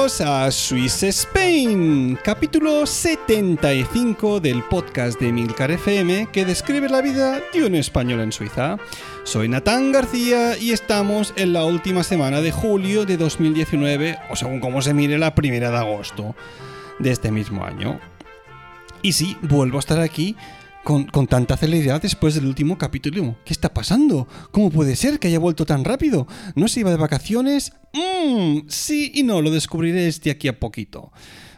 bienvenidos a Swiss Spain, capítulo 75 del podcast de Milcar FM que describe la vida de un español en Suiza. Soy Natán García y estamos en la última semana de julio de 2019, o según como se mire la primera de agosto de este mismo año. Y sí, vuelvo a estar aquí con, tanta celeridad después del último capítulo. ¿Qué está pasando? ¿Cómo puede ser que haya vuelto tan rápido? ¿No se iba de vacaciones? Mmm, sí y no, lo descubriré de aquí a poquito.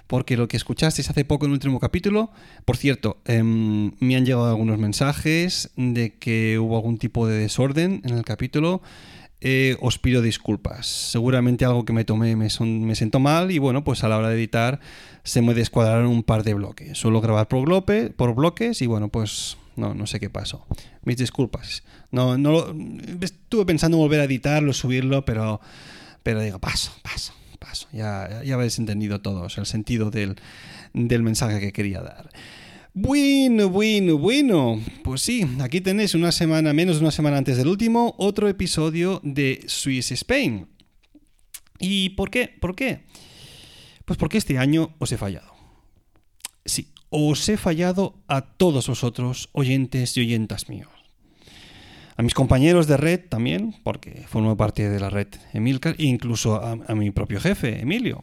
Porque lo que escuchasteis hace poco en el último capítulo, por cierto, em, me han llegado algunos mensajes de que hubo algún tipo de desorden en el capítulo. Eh, os pido disculpas. Seguramente algo que me tomé me, me sentó mal y bueno, pues a la hora de editar se me descuadraron un par de bloques. Suelo grabar por, por bloques y bueno, pues no, no sé qué pasó. Mis disculpas. No, no estuve pensando en volver a editarlo, subirlo, pero, pero digo, paso, paso, paso. Ya, ya habéis entendido todos el sentido del mensaje que quería dar. Bueno, bueno, bueno. Pues sí, aquí tenéis una semana, menos de una semana antes del último, otro episodio de Swiss Spain. ¿Y por qué? ¿Por qué? Pues porque este año os he fallado. Sí, os he fallado a todos vosotros, oyentes y oyentas míos. A mis compañeros de red también, porque formo parte de la red Emilcar, e incluso a, a mi propio jefe, Emilio.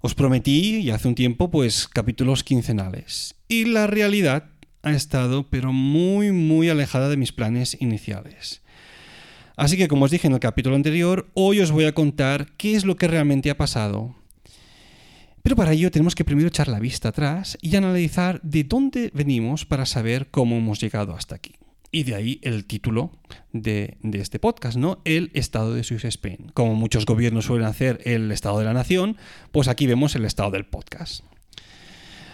Os prometí, y hace un tiempo, pues capítulos quincenales. Y la realidad ha estado, pero muy, muy alejada de mis planes iniciales. Así que, como os dije en el capítulo anterior, hoy os voy a contar qué es lo que realmente ha pasado. Pero para ello tenemos que primero echar la vista atrás y analizar de dónde venimos para saber cómo hemos llegado hasta aquí. Y de ahí el título de, este podcast, ¿no? El Estado de Swiss Spain. Como muchos gobiernos suelen hacer el Estado de la Nación, pues aquí vemos el Estado del podcast.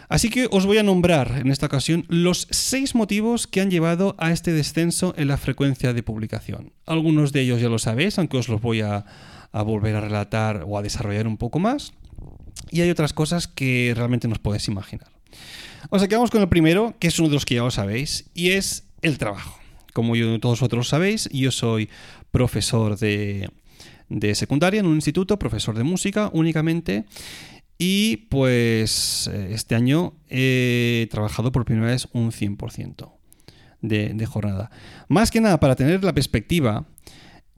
Así que os voy a nombrar en esta ocasión los seis motivos que han llevado a este descenso en la frecuencia de publicación. Algunos de ellos ya lo sabéis, aunque os los voy a, volver a relatar o a desarrollar un poco más. Y hay otras cosas que realmente nos podéis imaginar. O sea, que con el primero, que es uno de los que ya lo sabéis, y es el trabajo. Como todos vosotros sabéis, yo soy profesor de, secundaria en un instituto, profesor de música únicamente. Y pues este año he trabajado por primera vez un 100% de, de, jornada. Más que nada para tener la perspectiva,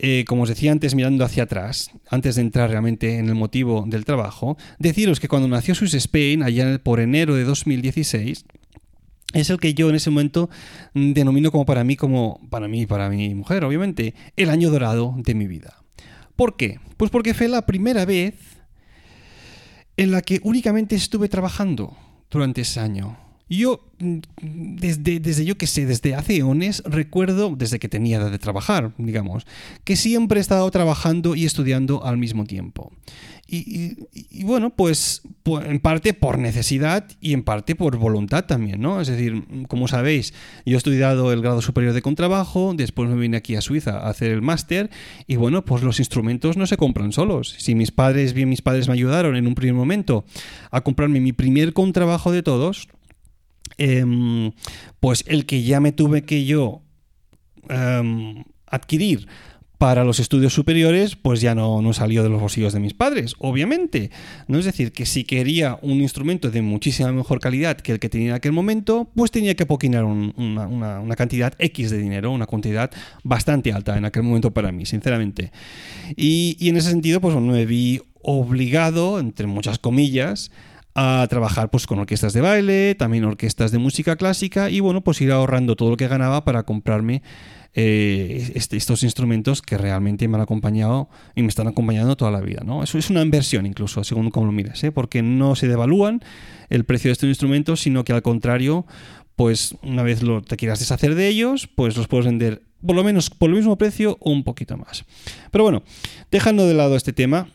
eh, como os decía antes mirando hacia atrás, antes de entrar realmente en el motivo del trabajo, deciros que cuando nació Swiss Spain, allá por enero de 2016, es el que yo en ese momento denomino como para mí, como para mí para mi mujer, obviamente, el año dorado de mi vida. ¿Por qué? Pues porque fue la primera vez en la que únicamente estuve trabajando durante ese año. Yo, mm, desde, desde yo que sé, desde hace eones, recuerdo, desde que tenía edad de trabajar, digamos, que siempre he estado trabajando y estudiando al mismo tiempo. Y, bueno, pues, pues, en parte por necesidad y en parte por voluntad también, ¿no? Es decir, como sabéis, yo he estudiado el grado superior de contrabajo, después me vine aquí a Suiza a hacer el máster y bueno, pues los instrumentos no se compran solos. Si mis padres, bien mis padres me ayudaron en un primer momento a comprarme mi primer contrabajo de todos, Em, pues el que ya me tuve que yo em, adquirir para los estudios superiores, pues ya no, no salió de los bolsillos de mis padres, obviamente. ¿no? Es decir, que si quería un instrumento de muchísima mejor calidad que el que tenía en aquel momento, pues tenía que poquinar una, una, cantidad X de dinero, una cantidad bastante alta en aquel momento para mí, sinceramente. Y, y en ese sentido, pues me vi obligado, entre muchas comillas, a trabajar pues con orquestas de baile, también orquestas de música clásica y bueno, pues ir ahorrando todo lo que ganaba para comprarme eh, este, estos instrumentos que realmente me han acompañado y me están acompañando toda la vida. ¿no? Eso es una inversión incluso, según como lo mires, ¿eh? porque no se devalúan el precio de estos instrumentos, sino que al contrario, pues una vez lo, te quieras deshacer de ellos, pues los puedes vender por lo menos por el mismo precio o un poquito más. Pero bueno, dejando de lado este tema,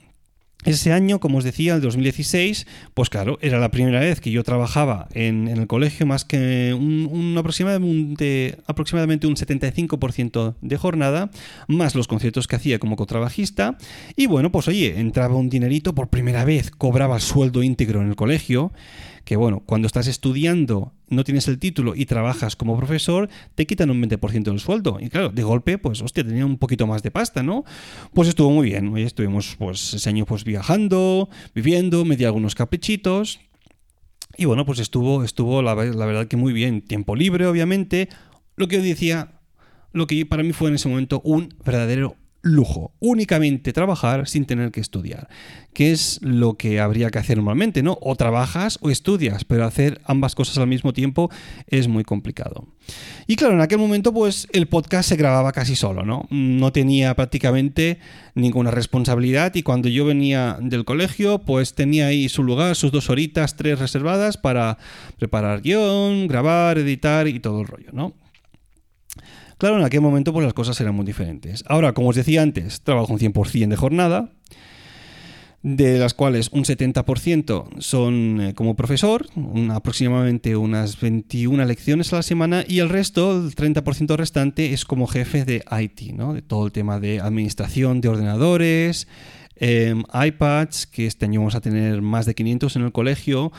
ese año, como os decía, el 2016, pues claro, era la primera vez que yo trabajaba en, el colegio más que aproximadamente, aproximadamente un 75% de jornada, más los conciertos que hacía como contrabajista. Y bueno, pues oye, entraba un dinerito por primera vez, cobraba sueldo íntegro en el colegio que bueno, cuando estás estudiando, no tienes el título y trabajas como profesor, te quitan un 20% del sueldo. Y claro, de golpe, pues hostia, tenía un poquito más de pasta, ¿no? Pues estuvo muy bien. Hoy estuvimos pues ese año pues viajando, viviendo, me di algunos caprichitos. Y bueno, pues estuvo, estuvo la, la verdad que muy bien. Tiempo libre, obviamente. Lo que yo decía, lo que para mí fue en ese momento un verdadero lujo, únicamente trabajar sin tener que estudiar, que es lo que habría que hacer normalmente, ¿no? O trabajas o estudias, pero hacer ambas cosas al mismo tiempo es muy complicado. Y claro, en aquel momento pues el podcast se grababa casi solo, ¿no? No tenía prácticamente ninguna responsabilidad y cuando yo venía del colegio pues tenía ahí su lugar, sus dos horitas, tres reservadas para preparar guion, grabar, editar y todo el rollo, ¿no? Claro, en aquel momento pues las cosas eran muy diferentes. Ahora, como os decía antes, trabajo un 100% de jornada, de las cuales un 70% son eh, como profesor, aproximadamente unas 21 lecciones a la semana, y el resto, el 30% restante, es como jefe de IT, ¿no? de todo el tema de administración de ordenadores, Em, iPads, que este año vamos a tener más de 500 en el colegio,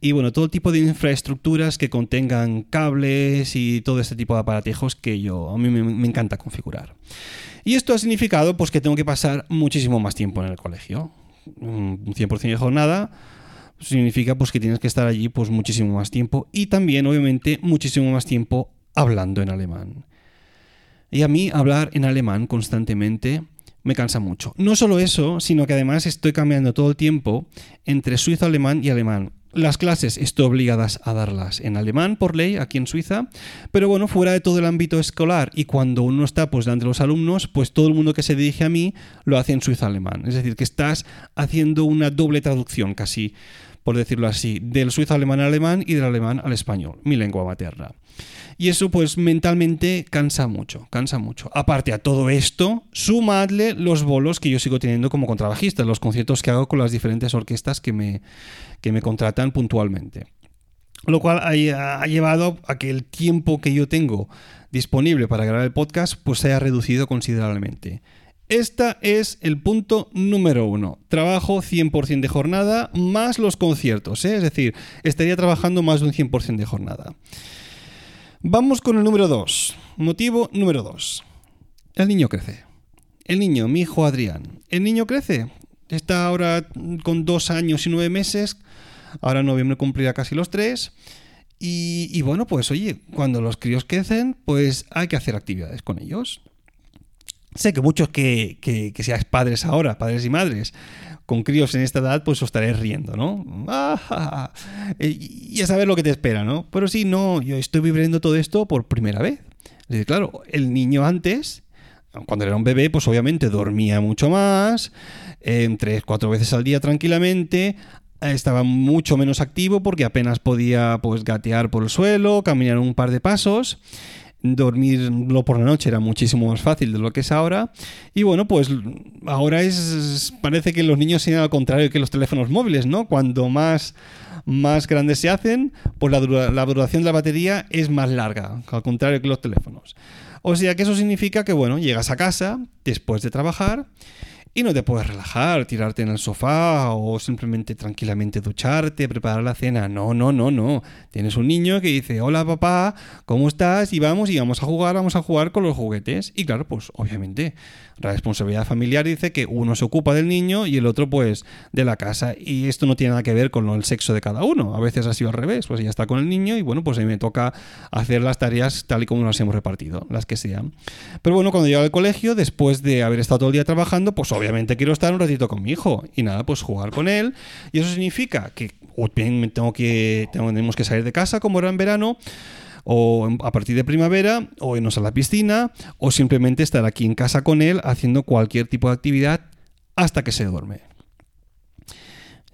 y bueno, todo tipo de infraestructuras que contengan cables y todo este tipo de aparatejos que yo, a mí me, encanta configurar. Y esto ha significado pues que tengo que pasar muchísimo más tiempo en el colegio. Un 100% de jornada significa pues que tienes que estar allí pues muchísimo más tiempo y también obviamente muchísimo más tiempo hablando en alemán. Y a mí hablar en alemán constantemente me cansa mucho. No solo eso, sino que además estoy cambiando todo el tiempo entre suizo alemán y alemán. Las clases estoy obligadas a darlas en alemán por ley aquí en Suiza, pero bueno, fuera de todo el ámbito escolar y cuando uno está pues delante de los alumnos, pues todo el mundo que se dirige a mí lo hace en suizo alemán. Es decir, que estás haciendo una doble traducción casi, por decirlo así, del suizo alemán al alemán y del alemán al español, mi lengua materna. Y eso pues mentalmente cansa mucho, cansa mucho. Aparte a todo esto, sumadle los bolos que yo sigo teniendo como contrabajista, los conciertos que hago con las diferentes orquestas que me, que me contratan puntualmente. Lo cual ha, llevado a que el tiempo que yo tengo disponible para grabar el podcast pues se haya reducido considerablemente. Este es el punto número uno. Trabajo 100% de jornada más los conciertos. ¿eh? Es decir, estaría trabajando más de un 100% de jornada. Vamos con el número 2. Motivo número 2. El niño crece. El niño, mi hijo Adrián. El niño crece. Está ahora con dos años y nueve meses. Ahora en noviembre cumplirá casi los tres. Y, bueno, pues oye, cuando los críos crecen, pues hay que hacer actividades con ellos. Sé que muchos que, que, que seáis padres ahora, padres y madres, con críos en esta edad, pues os estaréis riendo, ¿no? y a saber lo que te espera, ¿no? Pero sí, no, yo estoy viviendo todo esto por primera vez. claro, el niño antes, cuando era un bebé, pues obviamente dormía mucho más, en tres, cuatro veces al día tranquilamente, estaba mucho menos activo porque apenas podía pues gatear por el suelo, caminar un par de pasos dormirlo por la noche era muchísimo más fácil de lo que es ahora. Y bueno, pues ahora es. Parece que los niños sean al contrario que los teléfonos móviles, ¿no? Cuando más, más grandes se hacen, pues la, la duración de la batería es más larga, al contrario que los teléfonos. O sea que eso significa que, bueno, llegas a casa después de trabajar y no te puedes relajar, tirarte en el sofá o simplemente tranquilamente ducharte, preparar la cena. No, no, no, no. Tienes un niño que dice, hola papá, ¿cómo estás? Y vamos y vamos a jugar, vamos a jugar con los juguetes. Y claro, pues obviamente la responsabilidad familiar dice que uno se ocupa del niño y el otro pues de la casa. Y esto no tiene nada que ver con el sexo de cada uno. A veces ha sido al revés, pues ya está con el niño y bueno, pues a mí me toca hacer las tareas tal y como las hemos repartido, las que sean. Pero bueno, cuando llego al colegio, después de haber estado todo el día trabajando, pues quiero estar un ratito con mi hijo y nada, pues jugar con él. Y eso significa que o tengo que, tenemos que salir de casa como era en verano o a partir de primavera, o irnos a la piscina, o simplemente estar aquí en casa con él haciendo cualquier tipo de actividad hasta que se duerme.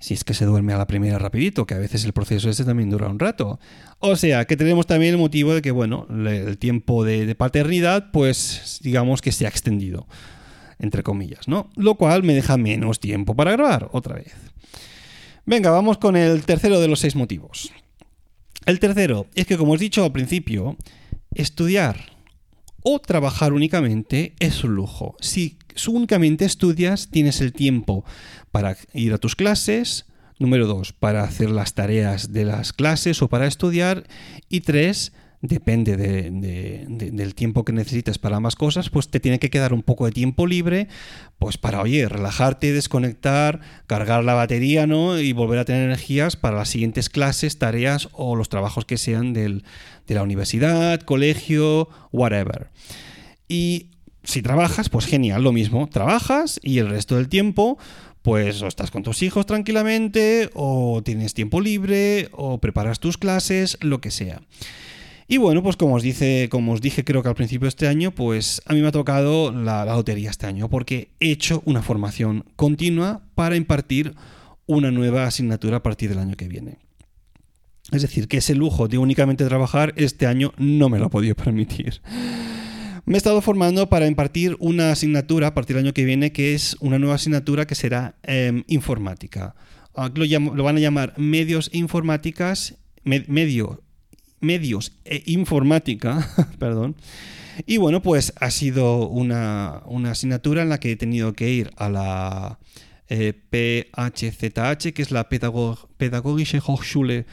Si es que se duerme a la primera rapidito, que a veces el proceso ese también dura un rato. O sea, que tenemos también el motivo de que, bueno, el tiempo de, paternidad, pues digamos que se ha extendido, entre comillas, ¿no? Lo cual me deja menos tiempo para grabar otra vez. Venga, vamos con el tercero de los seis motivos. El tercero es que, como os he dicho al principio, estudiar o trabajar únicamente es un lujo. Si únicamente estudias, tienes el tiempo para ir a tus clases, número dos, para hacer las tareas de las clases o para estudiar, y tres, depende del tiempo que necesites para ambas cosas, pues te tiene que quedar un poco de tiempo libre, pues para, oye, relajarte, desconectar, cargar la batería, ¿no? Y volver a tener energías para las siguientes clases, tareas o los trabajos que sean de la universidad, colegio, whatever. Y si trabajas, pues genial, lo mismo, trabajas y el resto del tiempo pues o estás con tus hijos tranquilamente, o tienes tiempo libre, o preparas tus clases, lo que sea. Y bueno, pues como os, dice, como os dije creo que al principio de este año, pues a mí me ha tocado la, lotería este año, porque he hecho una formación continua para impartir una nueva asignatura a partir del año que viene. Es decir, que ese lujo de únicamente trabajar este año no me lo he podido permitir. Me he estado formando para impartir una asignatura a partir del año que viene, que es una nueva asignatura que será em, informática. Lo, lo, van a llamar medios informáticas, medio medios e informática, perdón. Y bueno, pues ha sido una, asignatura en la que he tenido que ir a la eh, PHZH, que es la Pädagogische Hochschule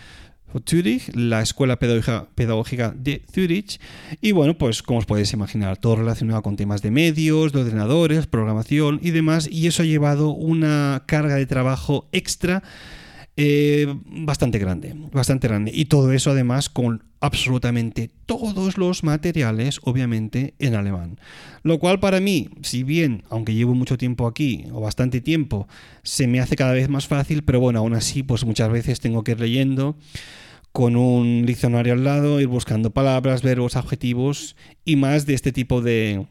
Zürich, la Escuela Pedagógica de Zürich. Y bueno, pues como os podéis imaginar, todo relacionado con temas de medios, de ordenadores, programación y demás. Y eso ha llevado una carga de trabajo extra eh, bastante grande, bastante grande. Y todo eso además con absolutamente todos los materiales, obviamente, en alemán. Lo cual para mí, si bien, aunque llevo mucho tiempo aquí, o bastante tiempo, se me hace cada vez más fácil, pero bueno, aún así, pues muchas veces tengo que ir leyendo con un diccionario al lado, ir buscando palabras, verbos, adjetivos y más de este tipo de,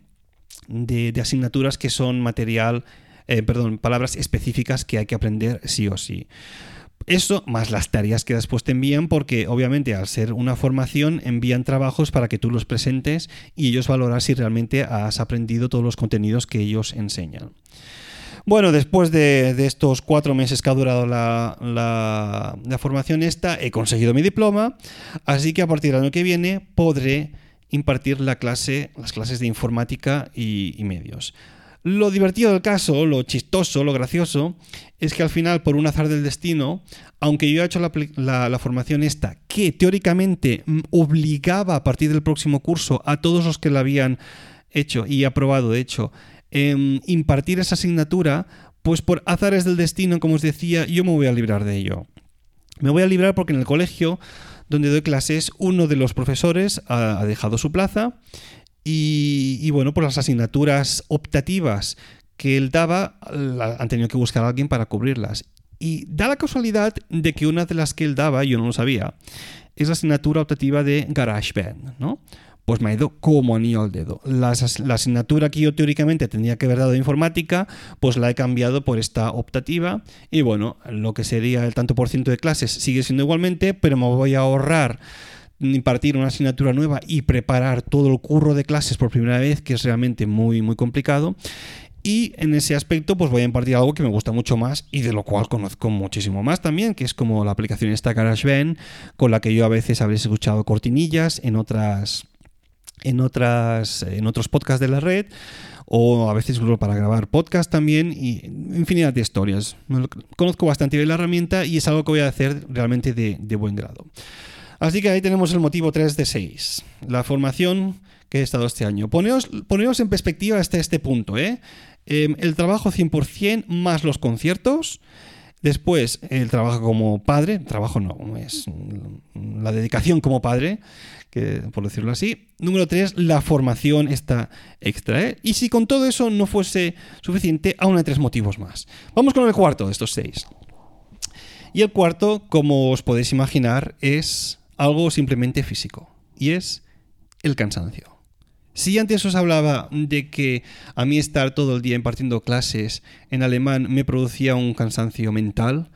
de, asignaturas que son material, eh, perdón, palabras específicas que hay que aprender sí o sí. Eso más las tareas que después te envían porque obviamente al ser una formación envían trabajos para que tú los presentes y ellos valoran si realmente has aprendido todos los contenidos que ellos enseñan. Bueno, después de, estos cuatro meses que ha durado la, formación esta, he conseguido mi diploma, así que a partir del año que viene podré impartir la clase, las clases de informática y medios. Lo divertido del caso, lo chistoso, lo gracioso, es que al final, por un azar del destino, aunque yo he hecho la, formación esta, que teóricamente obligaba a partir del próximo curso a todos los que la habían hecho y aprobado, de hecho, em, impartir esa asignatura, pues por azares del destino, como os decía, yo me voy a librar de ello. Me voy a librar porque en el colegio donde doy clases, uno de los profesores ha dejado su plaza y, bueno, por las asignaturas optativas que él daba, han tenido que buscar a alguien para cubrirlas. Y da la casualidad de que una de las que él daba, yo no lo sabía, es la asignatura optativa de GarageBand, ¿no? Pues me ha ido como anillo al dedo. La, la, asignatura que yo teóricamente tendría que haber dado de informática, pues la he cambiado por esta optativa. Y bueno, lo que sería el tanto por ciento de clases sigue siendo igualmente, pero me voy a ahorrar impartir una asignatura nueva y preparar todo el curro de clases por primera vez, que es realmente muy, muy complicado. Y en ese aspecto, pues voy a impartir algo que me gusta mucho más y de lo cual conozco muchísimo más también, que es como la aplicación esta GarageBand, con la que yo a veces habréis escuchado cortinillas en otras en, otras, en otros podcasts de la red o a veces incluso para grabar podcast también y infinidad de historias. Conozco bastante bien la herramienta y es algo que voy a hacer realmente de, buen grado. Así que ahí tenemos el motivo 3 de 6, la formación que he estado este año. Poneos, en perspectiva hasta este punto. ¿eh? Em, el trabajo 100% más los conciertos. Después, el trabajo como padre, trabajo no, es la dedicación como padre, por decirlo así. Número tres, la formación está extra. ¿eh? Y si con todo eso no fuese suficiente, aún hay tres motivos más. Vamos con el cuarto de estos seis. Y el cuarto, como os podéis imaginar, es algo simplemente físico. Y es el cansancio. Si antes os hablaba de que a mí estar todo el día impartiendo clases en alemán me producía un cansancio mental,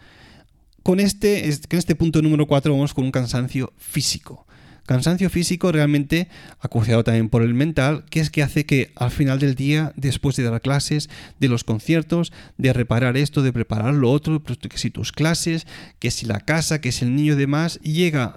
con este, con este punto número 4 vamos con un cansancio físico. Cansancio físico realmente acuciado también por el mental, que es que hace que al final del día, después de dar clases, de los conciertos, de reparar esto, de preparar lo otro, pues, que si tus clases, que si la casa, que si el niño y demás, llega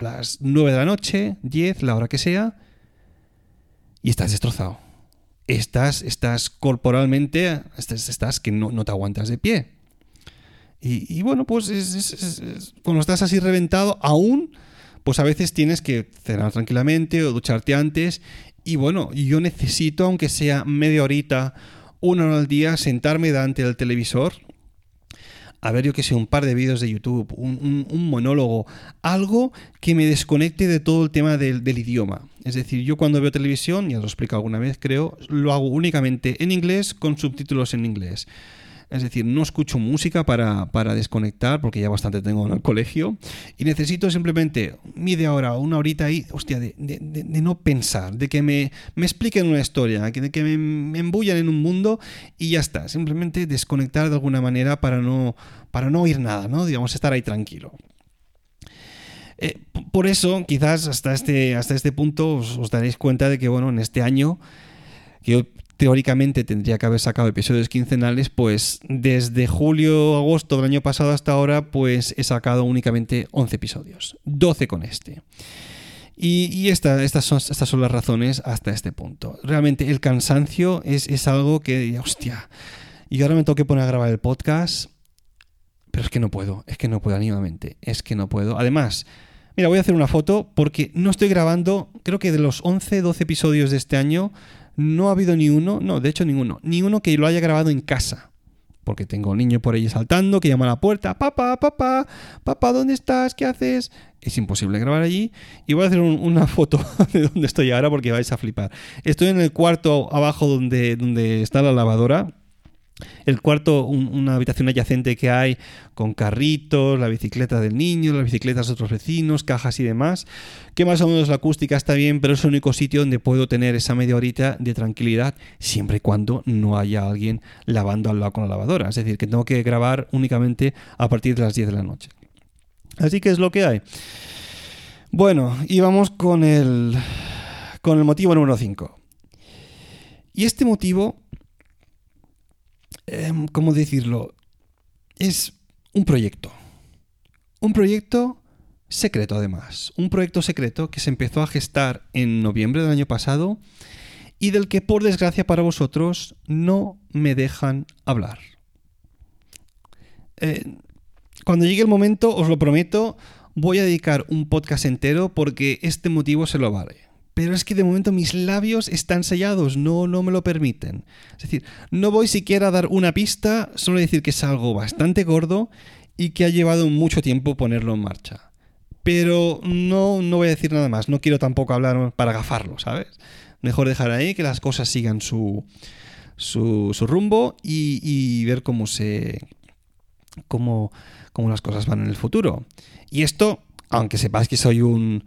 Las 9 de la noche, 10, la hora que sea, y estás destrozado. Estás, estás corporalmente, estás, que no, te aguantas de pie. Y, bueno, pues cuando estás así reventado, aún, pues a veces tienes que cenar tranquilamente o ducharte antes. Y bueno, yo necesito, aunque sea media horita, una hora al día, sentarme delante del televisor a ver yo que sé, un par de vídeos de YouTube, un, monólogo, algo que me desconecte de todo el tema del, idioma. Es decir, yo cuando veo televisión, ya os lo he explicado alguna vez creo, lo hago únicamente en inglés con subtítulos en inglés. Es decir, no escucho música para, desconectar, porque ya bastante tengo en el colegio, y necesito simplemente media hora o una horita ahí, hostia, de, no pensar, de que me, expliquen una historia, de que me, me, embullan en un mundo y ya está. Simplemente desconectar de alguna manera para no, para no oír nada, ¿no? Digamos, estar ahí tranquilo. Eh, por eso, quizás hasta este, hasta este punto os, os, daréis cuenta de que, bueno, en este año, que yo teóricamente tendría que haber sacado episodios quincenales, pues desde julio, agosto del año pasado hasta ahora, pues he sacado únicamente 11 episodios, 12 con este. Y, estas, son, las razones hasta este punto. Realmente el cansancio es, algo que, hostia, y ahora me tengo que poner a grabar el podcast, pero es que no puedo, es que no puedo anímamente, es que no puedo. Además, mira, voy a hacer una foto porque no estoy grabando, creo que de los 11, 12 episodios de este año, no ha habido ni uno, no, de hecho ninguno, ni uno que lo haya grabado en casa. Porque tengo un niño por ahí saltando que llama a la puerta, papá, papá, papá, ¿dónde estás? ¿Qué haces? Es imposible grabar allí. Y voy a hacer una foto de donde estoy ahora porque vais a flipar. Estoy en el cuarto abajo donde, donde está la lavadora el cuarto, una habitación adyacente que hay con carritos, la bicicleta del niño, las bicicletas de otros vecinos, cajas y demás. Que más o menos la acústica está bien, pero es el único sitio donde puedo tener esa media horita de tranquilidad, siempre y cuando no haya alguien lavando al lado con la lavadora. Es decir, que tengo que grabar únicamente a partir de las 10 de la noche. Así que es lo que hay. Bueno, y vamos con el, con el motivo número 5. Y este motivo Em, ¿cómo decirlo? Es un proyecto. Un proyecto secreto además. Un proyecto secreto que se empezó a gestar en noviembre del año pasado y del que por desgracia para vosotros no me dejan hablar. Eh, cuando llegue el momento, os lo prometo, voy a dedicar un podcast entero porque este motivo se lo vale. Pero es que de momento mis labios están sellados, no, no me lo permiten. Es decir, no voy siquiera a dar una pista, solo decir que es algo bastante gordo y que ha llevado mucho tiempo ponerlo en marcha. Pero no, no voy a decir nada más, no quiero tampoco hablar para gafarlo, ¿sabes? Mejor dejar ahí que las cosas sigan su, su, rumbo y, ver cómo se. Cómo, cómo las cosas van en el futuro. Y esto, aunque sepáis que soy un,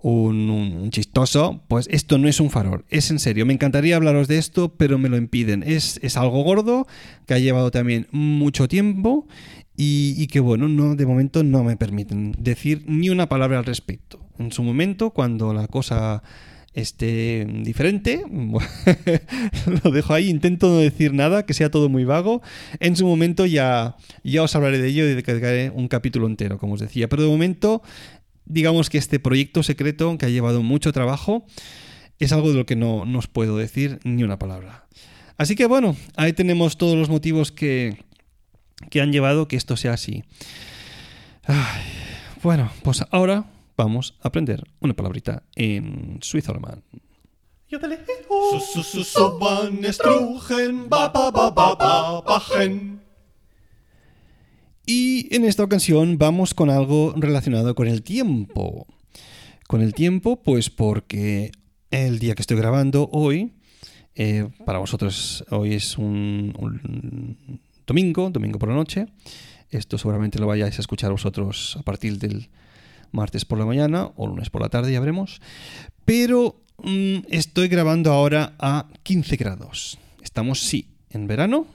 un, chistoso, pues esto no es un farol, es en serio. Me encantaría hablaros de esto, pero me lo impiden. Es, es algo gordo que ha llevado también mucho tiempo y, que, bueno, no, de momento no me permiten decir ni una palabra al respecto. En su momento, cuando la cosa este, diferente. lo dejo ahí, intento no decir nada, que sea todo muy vago. En su momento ya, ya os hablaré de ello y dedicaré un capítulo entero, como os decía. Pero de momento, digamos que este proyecto secreto, que ha llevado mucho trabajo, es algo de lo que no, os puedo decir ni una palabra. Así que bueno, ahí tenemos todos los motivos que, que han llevado que esto sea así. bueno, pues ahora vamos a aprender una palabrita en suizo alemán. Y en esta ocasión vamos con algo relacionado con el tiempo. Con el tiempo, pues porque el día que estoy grabando hoy, eh, para vosotros hoy es un, domingo, domingo por la noche. Esto seguramente lo vayáis a escuchar vosotros a partir del martes por la mañana o lunes por la tarde, ya veremos. Pero mm, estoy grabando ahora a 15 grados. Estamos, sí, en verano.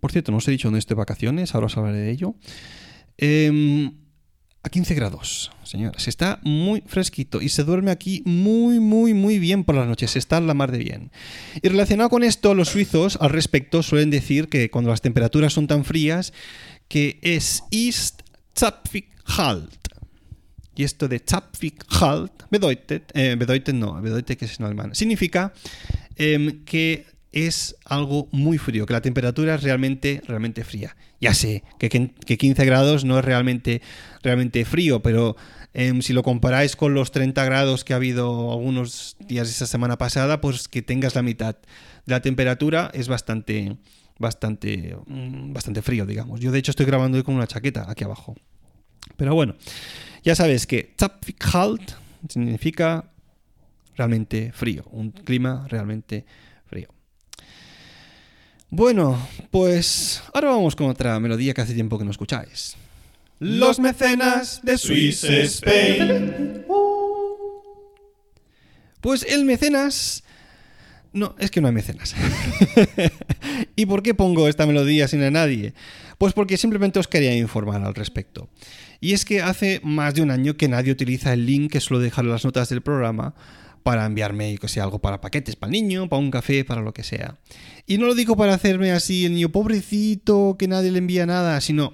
Por cierto, no os he dicho dónde estoy de vacaciones, ahora os hablaré de ello. Em, a 15 grados, señores. Está muy fresquito y se duerme aquí muy, muy, muy bien por las noches. Está la mar de bien. Y relacionado con esto, los suizos al respecto suelen decir que cuando las temperaturas son tan frías, que es East Zapfig Halt. Y esto de Zapfig halt bedeutet, eh, bedeutet no, bedeutet que es en alemán, significa em, que es algo muy frío, que la temperatura es realmente, realmente fría. Ya sé que, que 15 grados no es realmente, realmente frío, pero em, si lo comparáis con los 30 grados que ha habido algunos días esta semana pasada, pues que tengas la mitad de la temperatura es bastante, bastante, mm, bastante frío, digamos. Yo de hecho estoy grabando hoy con una chaqueta aquí abajo. Pero bueno, ya sabes que Zapfikhalt significa realmente frío, un clima realmente frío. Bueno, pues ahora vamos con otra melodía que hace tiempo que no escucháis. Los mecenas de Swiss Spain. Pues el mecenas... No, es que no hay mecenas. ¿Y por qué pongo esta melodía sin a nadie? Pues porque simplemente os quería informar al respecto. Y es que hace más de un año que nadie utiliza el link que suelo dejar en las notas del programa para enviarme, algo para paquetes, para el niño, para un café, para lo que sea. Y no lo digo para hacerme así el niño pobrecito, que nadie le envía nada, sino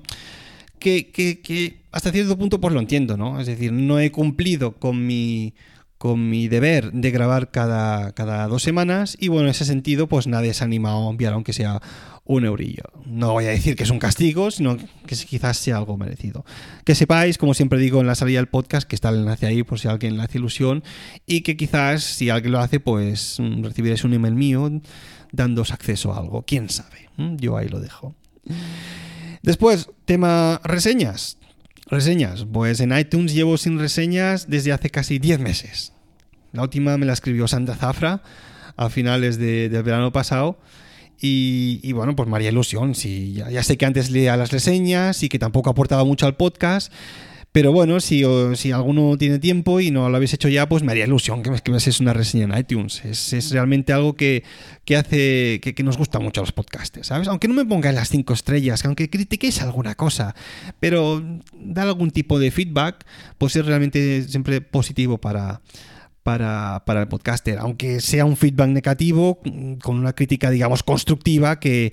que, que, que hasta cierto punto pues lo entiendo, ¿no? Es decir, no he cumplido con mi con mi deber de grabar cada, cada dos semanas y bueno, en ese sentido pues nadie se ha animado a enviar aunque sea un eurillo. No voy a decir que es un castigo, sino que quizás sea algo merecido. Que sepáis, como siempre digo en la salida del podcast, que está el enlace ahí por si alguien le hace ilusión y que quizás si alguien lo hace pues mm, recibiréis un email mío dándos acceso a algo. ¿Quién sabe? ¿Mm? Yo ahí lo dejo. Después, tema reseñas. Reseñas. Pues en iTunes llevo sin reseñas desde hace casi 10 meses. La última me la escribió Sandra Zafra a finales de, del verano pasado. Y, bueno, pues María Ilusión. Sí, ya, sé que antes leía las reseñas y que tampoco aportaba mucho al podcast. Pero bueno, si, si alguno tiene tiempo y no lo habéis hecho ya, pues me haría ilusión que me, que me una reseña en iTunes. Es, realmente algo que, hace que, que, nos gusta mucho a los podcasts, ¿sabes? Aunque no me pongáis las cinco estrellas, aunque critiquéis alguna cosa, pero dar algún tipo de feedback, pues es realmente siempre positivo para, para, el podcaster, aunque sea un feedback negativo, con una crítica, digamos, constructiva que,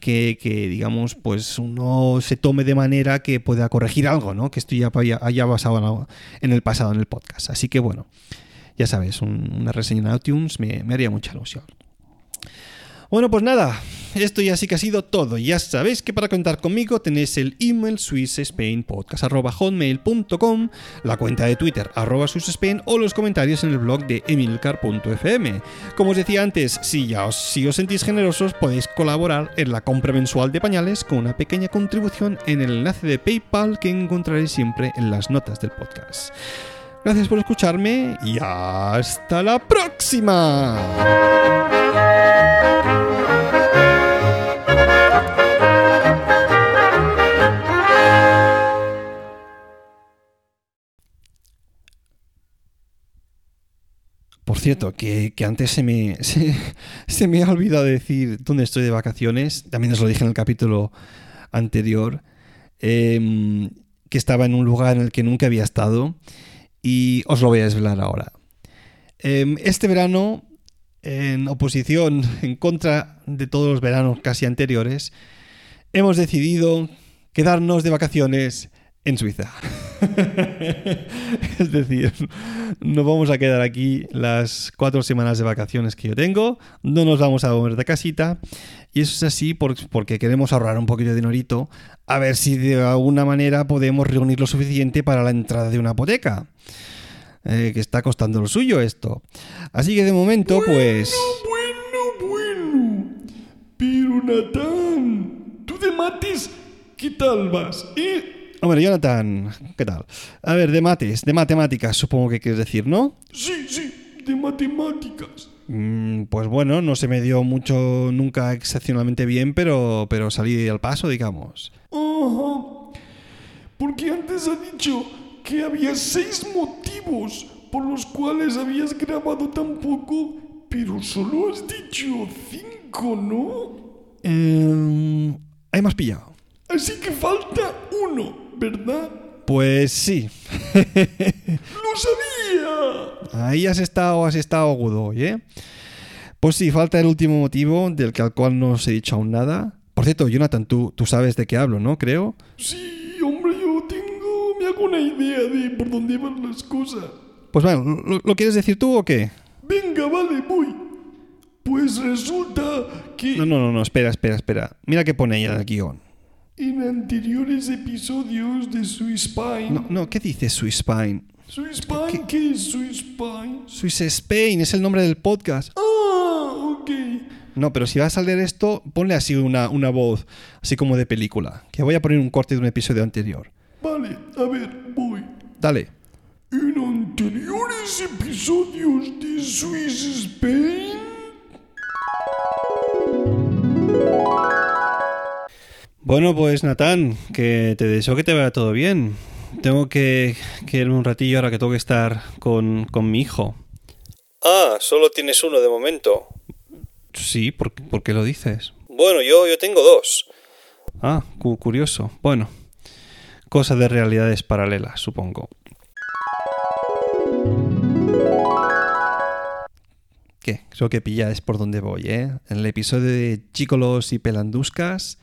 que, digamos, pues uno se tome de manera que pueda corregir algo, ¿no? Que esto ya haya basado en el pasado en el podcast. Así que bueno, ya sabes, una reseña en iTunes me, me haría mucha ilusión. Bueno, pues nada, esto ya sí que ha sido todo. Ya sabéis que para contar conmigo tenéis el email swissspainpodcast.hotmail.com, la cuenta de Twitter arroba o los comentarios en el blog de emilcar.fm. Como os decía antes, si ya os, si os sentís generosos podéis colaborar en la compra mensual de pañales con una pequeña contribución en el enlace de PayPal que encontraréis siempre en las notas del podcast. Gracias por escucharme y hasta la próxima. Por cierto, que, antes se me, se, me ha olvidado decir dónde estoy de vacaciones. También os lo dije en el capítulo anterior. Em, que estaba en un lugar en el que nunca había estado. Y os lo voy a desvelar ahora. Em, este verano, en oposición, en contra de todos los veranos casi anteriores, hemos decidido quedarnos de vacaciones en Suiza. es decir, nos vamos a quedar aquí las cuatro semanas de vacaciones que yo tengo, no nos vamos a mover de casita y eso es así porque queremos ahorrar un poquito de dinerito a ver si de alguna manera podemos reunir lo suficiente para la entrada de una hipoteca. Eh, que está costando lo suyo esto. Así que de momento, pues... Bueno, bueno. Pero Natán, tú de mates, ¿qué tal vas? ¿Eh? Hombre, Jonathan, ¿qué tal? A ver, de mates, de matemáticas, supongo que quieres decir, ¿no? Sí, sí, de matemáticas. Mm, pues bueno, no se me dio mucho nunca excepcionalmente bien, pero, pero salí al paso, digamos. Ajá. Porque antes ha dicho que había seis motivos por los cuales habías grabado tan poco, pero solo has dicho cinco, ¿no? Eh, hay más pillado. Así que falta uno. ¿Verdad? Pues sí. ¡Lo sabía! Ahí has estado, has estado agudo hoy, ¿eh? Pues sí, falta el último motivo del que al cual no os he dicho aún nada. Por cierto, Jonathan, tú, tú sabes de qué hablo, ¿no? Creo. Sí, hombre, yo tengo. Me hago una idea de por dónde van las cosas. Pues bueno, ¿lo, quieres decir tú o qué? Venga, vale, voy. Pues resulta que. No, no, no, no, espera, espera, espera. Mira qué pone ahí en el guion. En anteriores episodios de Swiss Spine. No, no, ¿qué dice Swiss Spine? ¿Swiss Spine? ¿Qué, es Swiss Spine? Swiss Spain, es el nombre del podcast. Ah, ok. No, pero si vas a leer esto, ponle así una, una voz, así como de película. Que voy a poner un corte de un episodio anterior. Vale, a ver, voy. Dale. En anteriores episodios de Swiss Spain. Bueno, pues Natán, que te deseo que te vaya todo bien. Tengo que, irme un ratillo ahora que tengo que estar con, mi hijo. Ah, solo tienes uno de momento. Sí, ¿por, qué lo dices? Bueno, yo, yo tengo dos. Ah, curioso. Bueno, cosa de realidades paralelas, supongo. ¿Qué? Creo que pilláis por dónde voy, ¿eh? En el episodio de Chicolos y Pelanduscas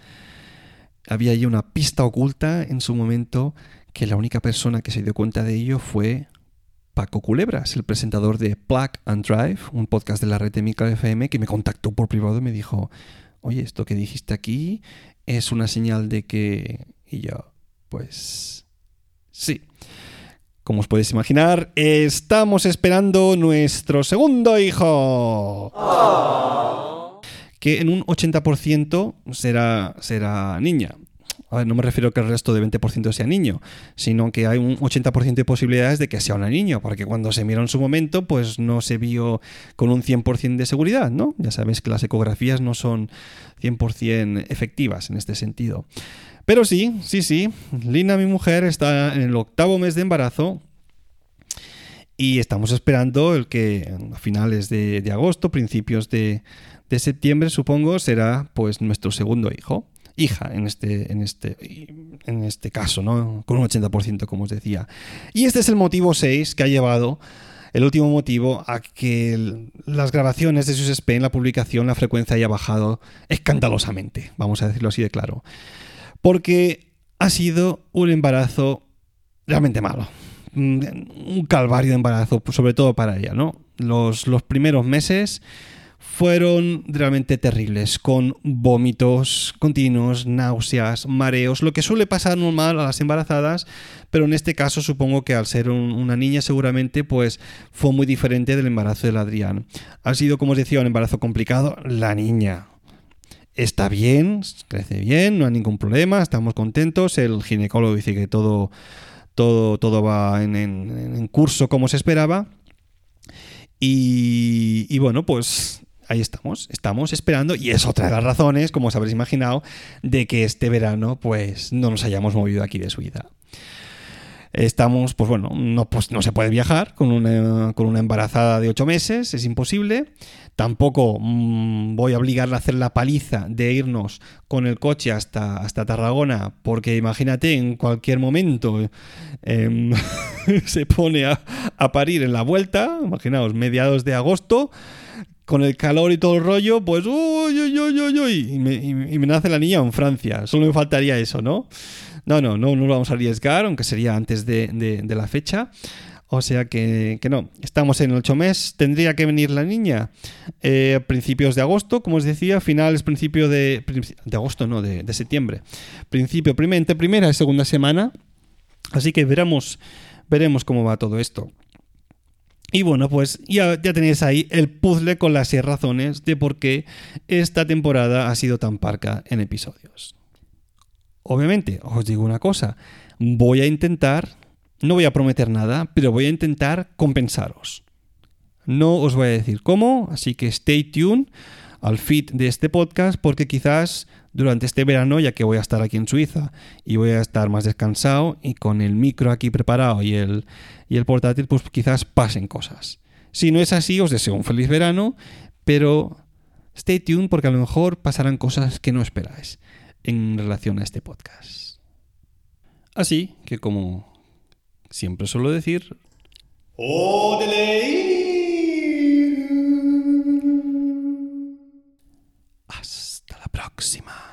había ahí una pista oculta en su momento que la única persona que se dio cuenta de ello fue Paco Culebras, el presentador de Plug and Drive, un podcast de la red de Micro FM, que me contactó por privado y me dijo, oye, esto que dijiste aquí es una señal de que... Y yo, pues... Sí. Como os podéis imaginar, estamos esperando nuestro segundo hijo. Oh que en un 80% será, será niña. No me refiero a que el resto de 20% sea niño, sino que hay un 80% de posibilidades de que sea una niña, porque cuando se miró en su momento, pues no se vio con un 100% de seguridad, ¿no? Ya sabes que las ecografías no son 100% efectivas en este sentido. Pero sí, sí, sí, Lina, mi mujer, está en el octavo mes de embarazo y estamos esperando el que a finales de agosto, principios de, de septiembre, supongo, será pues nuestro segundo hijo. Hija, en este, en este, en este caso, ¿no? Con un 80%, como os decía. Y este es el motivo 6 que ha llevado el último motivo a que las grabaciones de sus Spain, la publicación, la frecuencia haya bajado escandalosamente, vamos a decirlo así de claro. Porque ha sido un embarazo realmente malo. Un calvario de embarazo, sobre todo para ella, ¿no? Los, los primeros meses fueron realmente terribles, con vómitos continuos, náuseas, mareos, lo que suele pasar normal a las embarazadas, pero en este caso supongo que al ser una niña seguramente pues fue muy diferente del embarazo del Adrián. Ha sido, como os decía, un embarazo complicado. La niña está bien, crece bien, no hay ningún problema, estamos contentos, el ginecólogo dice que todo, todo, todo va en, curso como se esperaba. Y, y bueno, pues ahí estamos, estamos esperando y es otra de las razones, como os habréis imaginado, de que este verano pues no nos hayamos movido aquí de Suiza. Estamos, pues bueno, no, pues no se puede viajar con una, con una embarazada de ocho meses, es imposible. Tampoco mm, voy a obligarla a hacer la paliza de irnos con el coche hasta, hasta Tarragona, porque imagínate, en cualquier momento em, se pone a, a parir en la vuelta, imaginaos, mediados de agosto con el calor y todo el rollo, pues uy, uy, uy, uy, uy, y me, y me nace la niña en Francia. Solo me faltaría eso, ¿no? No, no, no, no lo vamos a arriesgar, aunque sería antes de, de, la fecha. O sea que, que, no, estamos en el 8 mes, tendría que venir la niña eh, a principios de agosto, como os decía, finales, principio de, de agosto, no, de, de septiembre. Principio, primera, primera y segunda semana. Así que veremos, veremos cómo va todo esto. Y bueno, pues ya, ya tenéis ahí el puzzle con las seis razones de por qué esta temporada ha sido tan parca en episodios. Obviamente, os digo una cosa, voy a intentar, no voy a prometer nada, pero voy a intentar compensaros. No os voy a decir cómo, así que stay tuned al feed de este podcast porque quizás durante este verano, ya que voy a estar aquí en Suiza y voy a estar más descansado y con el micro aquí preparado y el, y el portátil, pues quizás pasen cosas. Si no es así, os deseo un feliz verano, pero stay tuned porque a lo mejor pasarán cosas que no esperáis en relación a este podcast. Así que como siempre suelo decir... ¡Oh, Hasta la próxima.